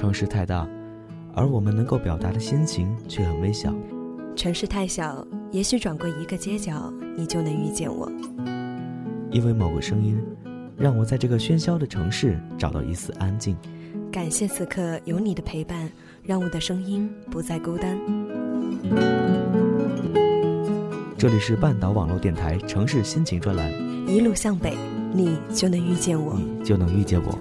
城市太大，而我们能够表达的心情却很微小。城市太小，也许转过一个街角，你就能遇见我。因为某个声音，让我在这个喧嚣的城市找到一丝安静。感谢此刻有你的陪伴，让我的声音不再孤单。这里是半岛网络电台城市心情专栏，一路向北，你就能遇见我，你就能遇见我。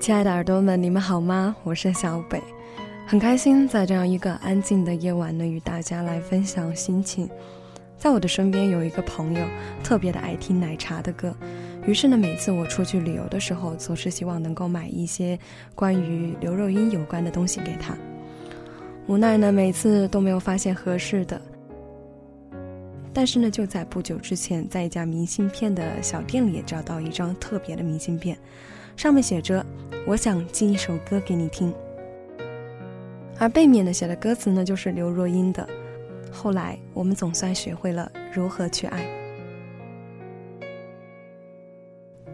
亲爱的耳朵们，你们好吗？我是小北，很开心在这样一个安静的夜晚呢，与大家来分享心情。在我的身边有一个朋友，特别的爱听奶茶的歌，于是呢，每次我出去旅游的时候，总是希望能够买一些关于刘若英有关的东西给他。无奈呢，每次都没有发现合适的。但是呢，就在不久之前，在一家明信片的小店里找到一张特别的明信片，上面写着。我想寄一首歌给你听，而背面的写的歌词呢，就是刘若英的。后来我们总算学会了如何去爱。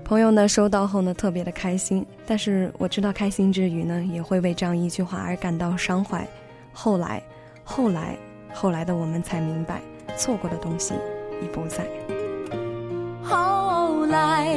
朋友呢收到后呢，特别的开心，但是我知道开心之余呢，也会为这样一句话而感到伤怀。后来，后来，后来的我们才明白，错过的东西已不在。后来。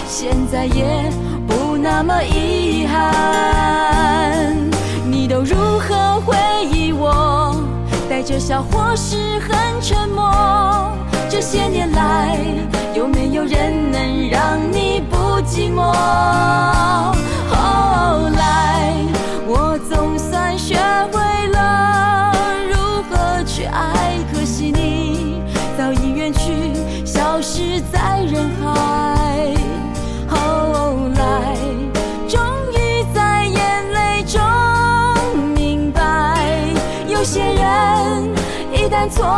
现在也不那么遗憾，你都如何回忆我？带着笑或是很沉默？这些年来，有没有人能让你不寂寞？后来，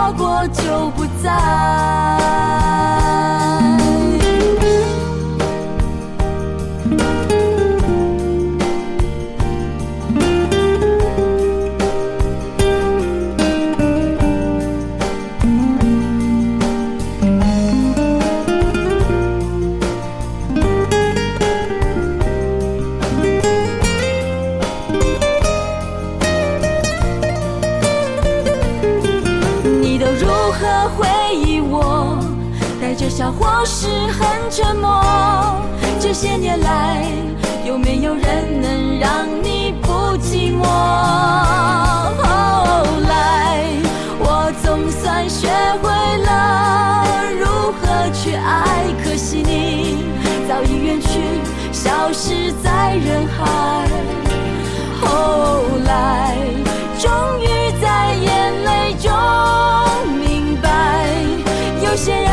错过就不在。或是很沉默这些年来有没有人能让你不寂寞后来我总算学会了如何去爱可惜你早已远去消失在人海后来终于在眼泪中明白有些人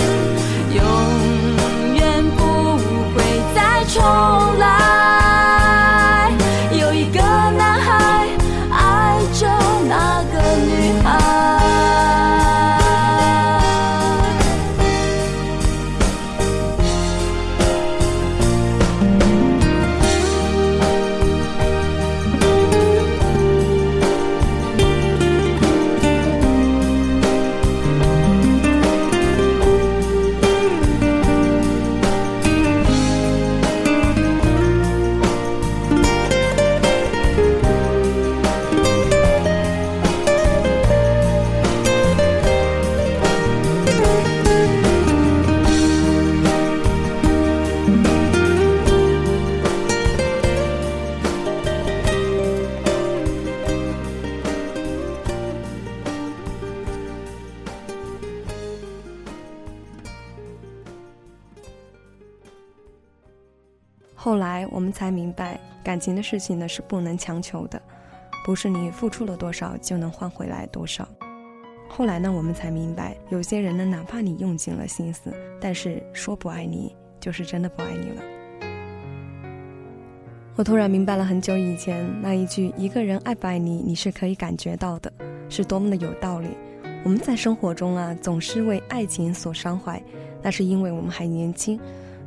重来。后来我们才明白，感情的事情呢是不能强求的，不是你付出了多少就能换回来多少。后来呢，我们才明白，有些人呢，哪怕你用尽了心思，但是说不爱你，就是真的不爱你了。我突然明白了，很久以前那一句“一个人爱不爱你，你是可以感觉到的”，是多么的有道理。我们在生活中啊，总是为爱情所伤怀，那是因为我们还年轻。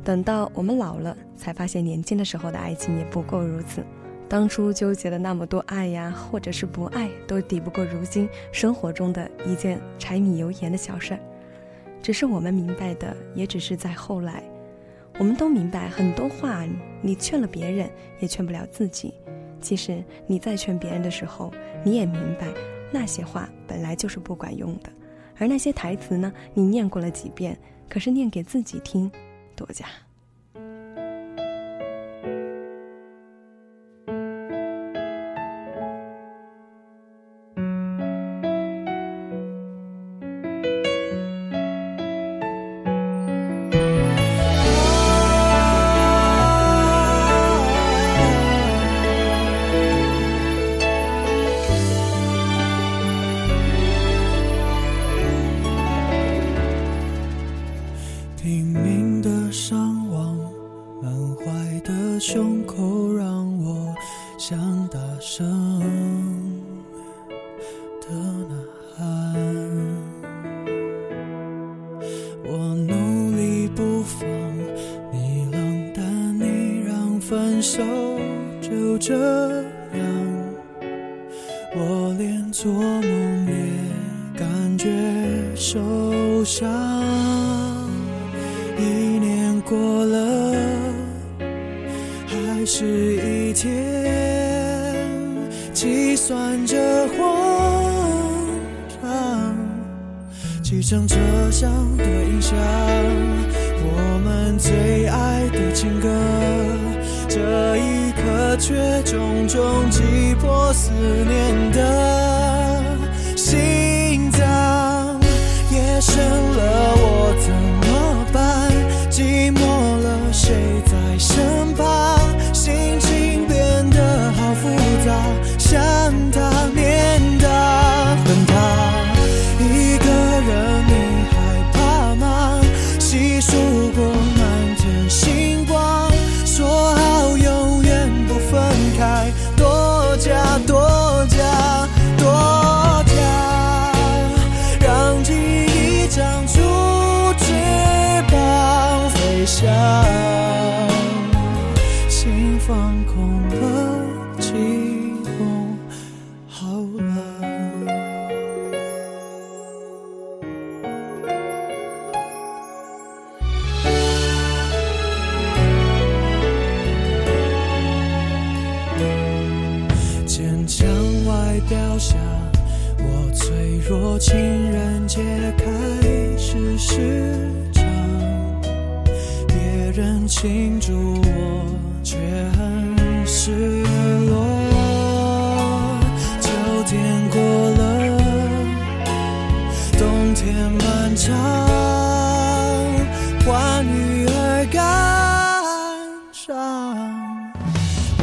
等到我们老了，才发现年轻的时候的爱情也不过如此。当初纠结的那么多爱呀，或者是不爱，都抵不过如今生活中的一件柴米油盐的小事儿。只是我们明白的，也只是在后来。我们都明白，很多话你劝了别人，也劝不了自己。其实你在劝别人的时候，你也明白，那些话本来就是不管用的。而那些台词呢，你念过了几遍，可是念给自己听。多加。分手就这样。我连做梦也感觉受伤。一年过了，还是一天，计算着慌张。计程车上的音响，我们最爱的情歌，这一刻却重重击破思念的心脏。夜深了，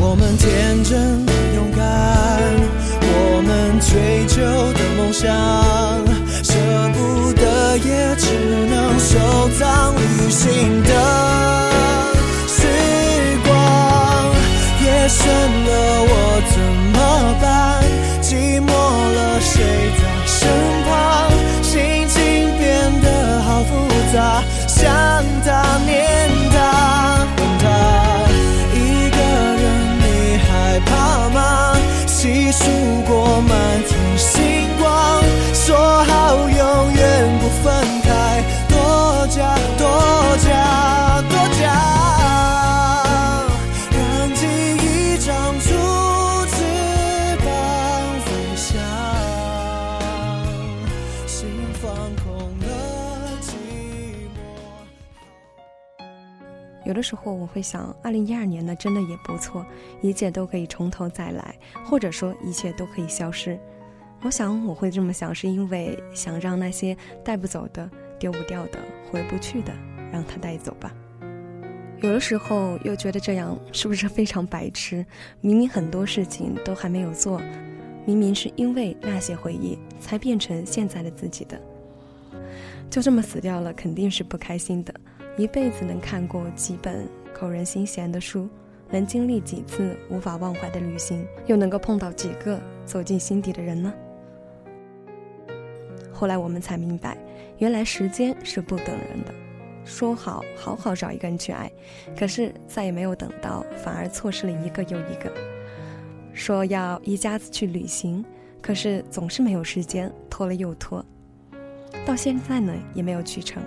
我们天真勇敢，我们追求的梦想，舍不得也只能收藏旅行的时光。夜深了，我怎么办？寂寞了，谁数过满天星光，说好永远不分时候我会想，二零一二年呢，真的也不错，一切都可以从头再来，或者说一切都可以消失。我想我会这么想，是因为想让那些带不走的、丢不掉的、回不去的，让它带走吧。有的时候又觉得这样是不是非常白痴？明明很多事情都还没有做，明明是因为那些回忆才变成现在的自己的，就这么死掉了，肯定是不开心的。一辈子能看过几本扣人心弦的书，能经历几次无法忘怀的旅行，又能够碰到几个走进心底的人呢？后来我们才明白，原来时间是不等人的。说好好好找一个人去爱，可是再也没有等到，反而错失了一个又一个。说要一家子去旅行，可是总是没有时间，拖了又拖，到现在呢也没有去成。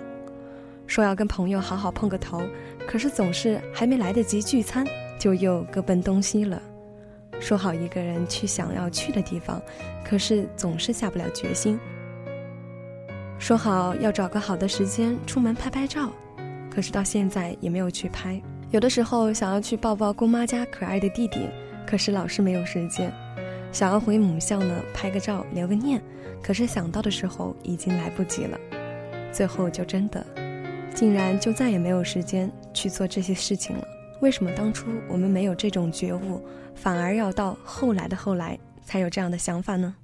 说要跟朋友好好碰个头，可是总是还没来得及聚餐，就又各奔东西了。说好一个人去想要去的地方，可是总是下不了决心。说好要找个好的时间出门拍拍照，可是到现在也没有去拍。有的时候想要去抱抱姑妈家可爱的弟弟，可是老是没有时间。想要回母校呢拍个照留个念，可是想到的时候已经来不及了。最后就真的，竟然就再也没有时间去做这些事情了。为什么当初我们没有这种觉悟，反而要到后来的后来才有这样的想法呢？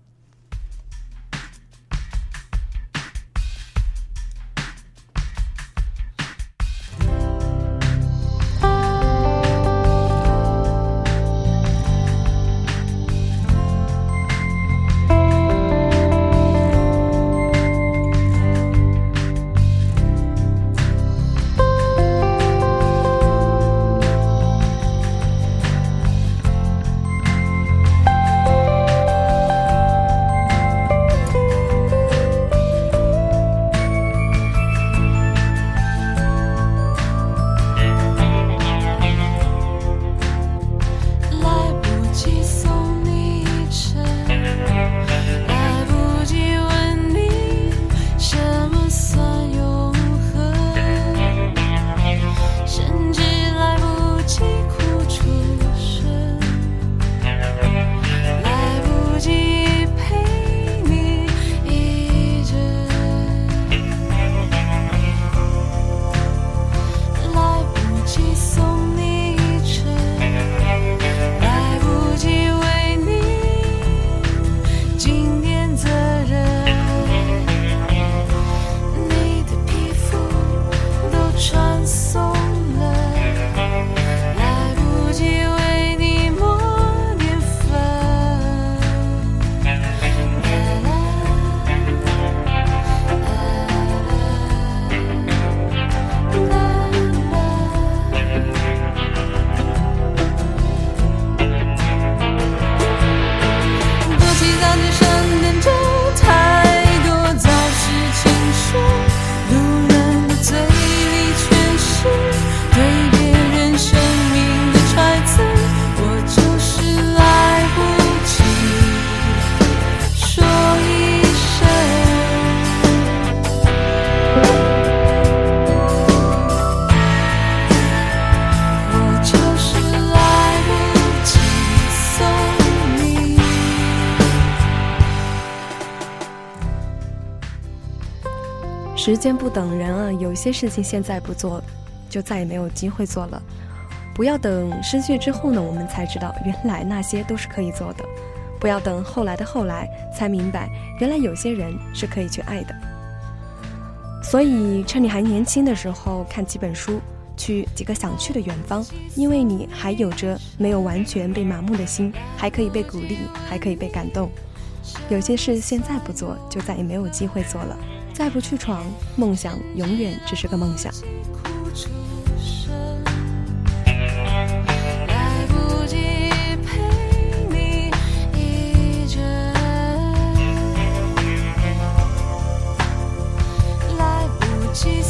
时间不等人啊，有些事情现在不做，就再也没有机会做了。不要等失去之后呢，我们才知道原来那些都是可以做的。不要等后来的后来才明白，原来有些人是可以去爱的。所以趁你还年轻的时候，看几本书，去几个想去的远方，因为你还有着没有完全被麻木的心，还可以被鼓励，还可以被感动。有些事现在不做，就再也没有机会做了。再不去闯，梦想永远只是个梦想。来不及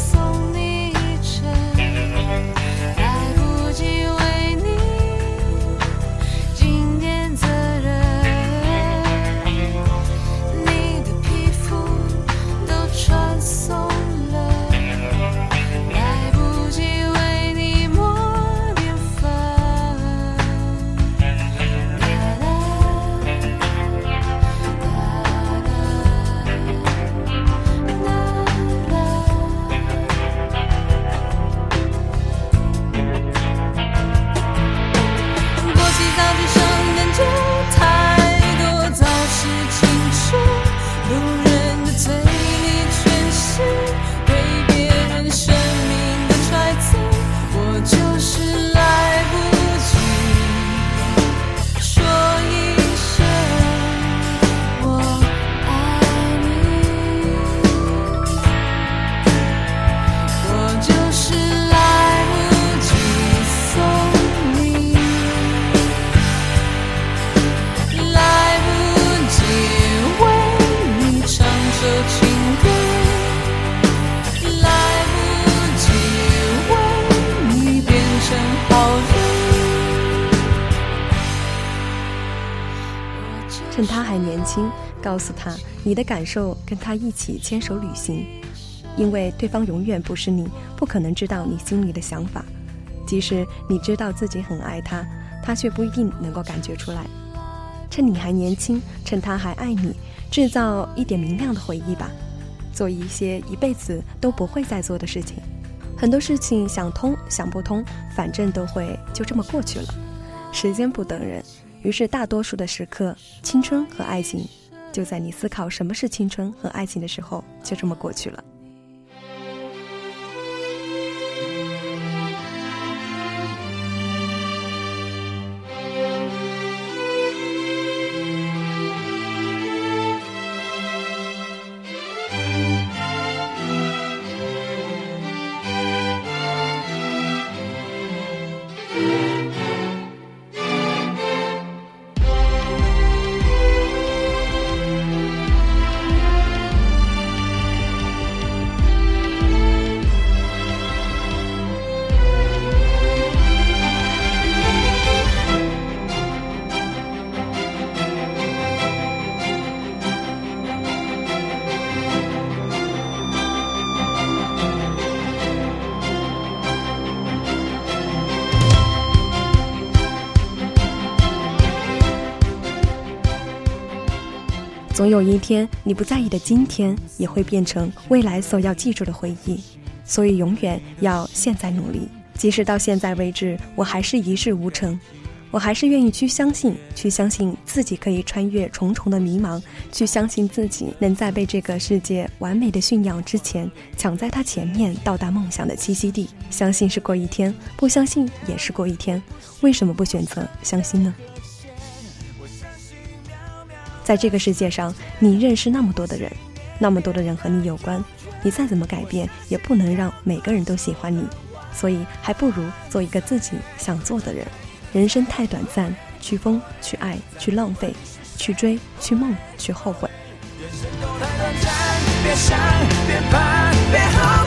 告诉他你的感受，跟他一起牵手旅行，因为对方永远不是你，不可能知道你心里的想法。即使你知道自己很爱他，他却不一定能够感觉出来。趁你还年轻，趁他还爱你，制造一点明亮的回忆吧，做一些一辈子都不会再做的事情。很多事情想通想不通，反正都会就这么过去了。时间不等人。于是，大多数的时刻，青春和爱情，就在你思考什么是青春和爱情的时候，就这么过去了。总有一天，你不在意的今天，也会变成未来所要记住的回忆。所以，永远要现在努力。即使到现在为止，我还是一事无成，我还是愿意去相信，去相信自己可以穿越重重的迷茫，去相信自己能在被这个世界完美的驯养之前，抢在他前面到达梦想的栖息地。相信是过一天，不相信也是过一天。为什么不选择相信呢？在这个世界上，你认识那么多的人，那么多的人和你有关，你再怎么改变，也不能让每个人都喜欢你，所以还不如做一个自己想做的人。人生太短暂，去疯，去爱，去浪费，去追，去梦，去后悔。人生都太短暂，别想，别怕，别后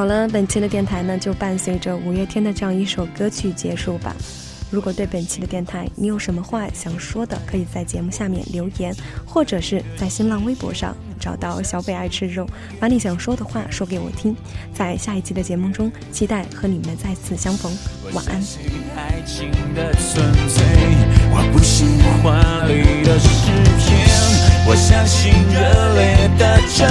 好了，本期的电台呢，就伴随着五月天的这样一首歌曲结束吧。如果对本期的电台你有什么话想说的，可以在节目下面留言，或者是在新浪微博上找到小北爱吃肉，把你想说的话说给我听。在下一期的节目中，期待和你们再次相逢。晚安。我不信华丽的诗篇，我相信热烈的正